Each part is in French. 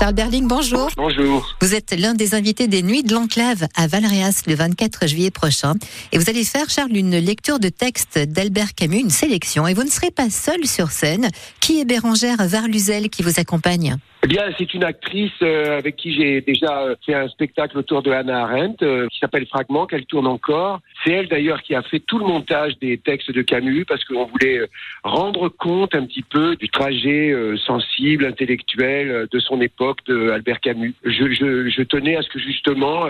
Charles Berling, bonjour. Bonjour. Vous êtes l'un des invités des Nuits de l'Enclave à Valréas le 24 juillet prochain. Et vous allez faire, Charles, une lecture de texte d'Albert Camus, une sélection. Et vous ne serez pas seul sur scène. Qui est Bérangère Varluzel qui vous accompagne? Eh bien, c'est une actrice euh, avec qui j'ai déjà euh, fait un spectacle autour de Hannah Arendt, euh, qui s'appelle Fragment, qu'elle tourne encore. C'est elle d'ailleurs qui a fait tout le montage des textes de Camus, parce qu'on voulait rendre compte un petit peu du trajet sensible, intellectuel de son époque de Albert Camus. Je, je, je tenais à ce que justement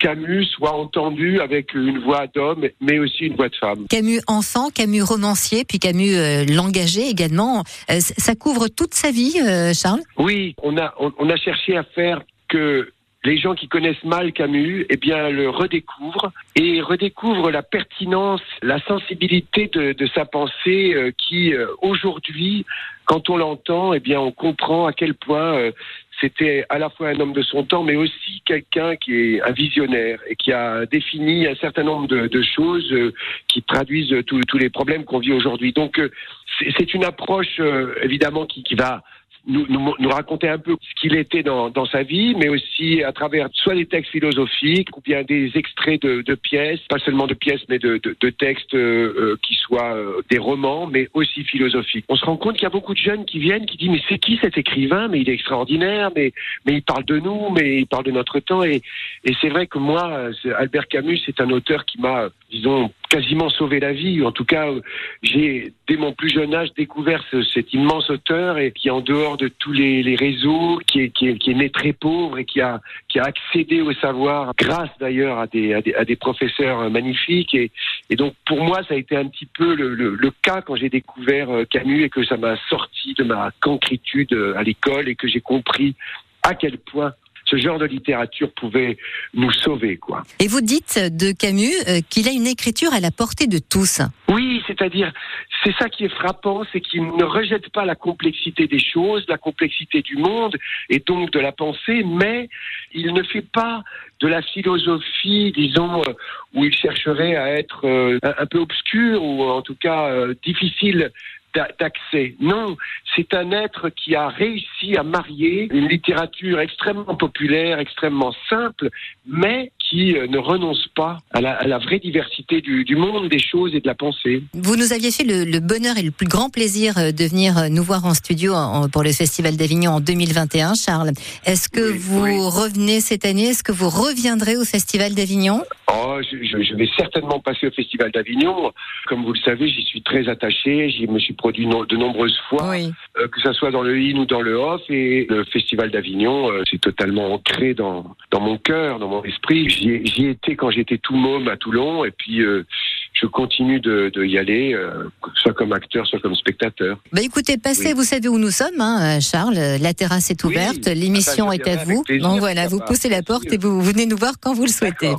Camus soit entendu avec une voix d'homme, mais aussi une voix de femme. Camus enfant, Camus romancier, puis Camus euh, l'engagé également. Euh, ça couvre toute sa vie, euh, Charles? Oui, on a, on, a cherché à faire que les gens qui connaissent mal Camus, eh bien, le redécouvrent et redécouvrent la pertinence, la sensibilité de, de sa pensée qui, aujourd'hui, quand on l'entend, eh bien, on comprend à quel point c'était à la fois un homme de son temps, mais aussi quelqu'un qui est un visionnaire et qui a défini un certain nombre de, choses euh, qui traduisent tous les problèmes qu'on vit aujourd'hui. Donc, euh, c'est une approche euh, évidemment qui, qui va nous, nous, raconter un peu ce qu'il était dans, dans, sa vie, mais aussi à travers soit des textes philosophiques ou bien des extraits de, de pièces, pas seulement de pièces, mais de, de, de textes euh, euh, qui soient euh, des romans, mais aussi philosophiques. On se rend compte qu'il y a beaucoup de jeunes qui viennent, qui disent mais c'est qui cet écrivain? Mais il est extraordinaire, mais mais il parle de nous, mais il parle de notre temps. Et, et c'est vrai que moi, Albert Camus, c'est un auteur qui m'a, disons, quasiment sauvé la vie. En tout cas, j'ai dès mon plus jeune âge découvert cet immense auteur et qui en dehors de tous les, les réseaux, qui est, qui, est, qui est, né très pauvre et qui a, qui a accédé au savoir grâce d'ailleurs à des, à des, à des, professeurs magnifiques. Et, et, donc pour moi, ça a été un petit peu le, le, le cas quand j'ai découvert euh, Camus et que ça m'a sorti de ma cancritude euh, à l'école et que j'ai compris à quel point ce genre de littérature pouvait nous sauver, quoi. Et vous dites de Camus euh, qu'il a une écriture à la portée de tous. Oui, c'est-à-dire, c'est ça qui est frappant, c'est qu'il ne rejette pas la complexité des choses, la complexité du monde et donc de la pensée, mais il ne fait pas de la philosophie, disons, euh, où il chercherait à être euh, un peu obscur ou en tout cas difficile d'accès. Non, c'est un être qui a réussi à marier une littérature extrêmement populaire, extrêmement simple, mais qui euh, ne renonce pas à la, vraie diversité du, monde, des choses et de la pensée. Vous nous aviez fait le, bonheur et le plus grand plaisir euh, de venir euh, nous voir en studio pour le Festival d'Avignon en 2021, Charles. Est-ce que vous revenez cette année? Est-ce que vous reviendrez au Festival d'Avignon? Oh, je, vais certainement passer au Festival d'Avignon. Comme vous le savez, j'y suis très attaché. J'y me suis produit de nombreuses fois, que ce soit dans le in ou dans le off. Et le Festival d'Avignon, c'est totalement ancré dans, dans mon cœur, dans mon esprit j'y étais quand j'étais tout môme à Toulon, et puis euh, je continue de, de y aller, euh, soit comme acteur, soit comme spectateur. Bah écoutez, passez, vous savez où nous sommes, hein, Charles. La terrasse est ouverte, l'émission est à vous. Donc voilà, vous poussez la porte et vous, venez nous voir quand vous le souhaitez.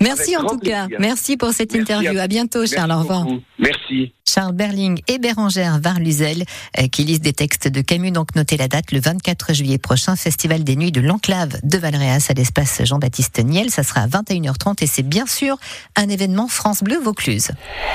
Merci en tout cas. Merci pour cette interview. À, bientôt, Charles. Au revoir. Merci. Charles Berling et Bérangère Varluzel euh, qui lisent des textes de Camus. Donc notez la date le 24 juillet prochain, Festival des Nuits de l'Enclave de Valréas à l'espace Jean-Baptiste Niel. Ça sera à 21h30 et c'est bien sûr un événement France Bleu Vaucluse.